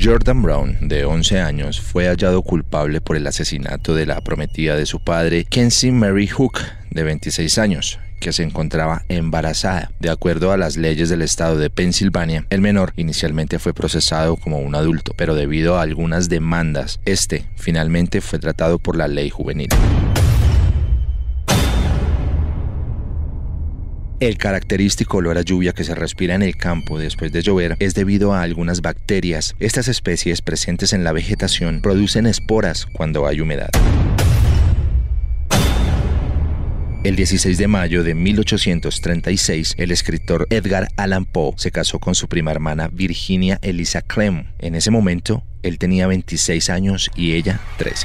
Jordan Brown, de 11 años, fue hallado culpable por el asesinato de la prometida de su padre, Kenzie Mary Hook, de 26 años, que se encontraba embarazada. De acuerdo a las leyes del estado de Pensilvania, el menor inicialmente fue procesado como un adulto, pero debido a algunas demandas, este finalmente fue tratado por la ley juvenil. El característico olor a lluvia que se respira en el campo después de llover es debido a algunas bacterias. Estas especies presentes en la vegetación producen esporas cuando hay humedad. El 16 de mayo de 1836, el escritor Edgar Allan Poe se casó con su prima hermana Virginia Elisa Clem. En ese momento, él tenía 26 años y ella 13.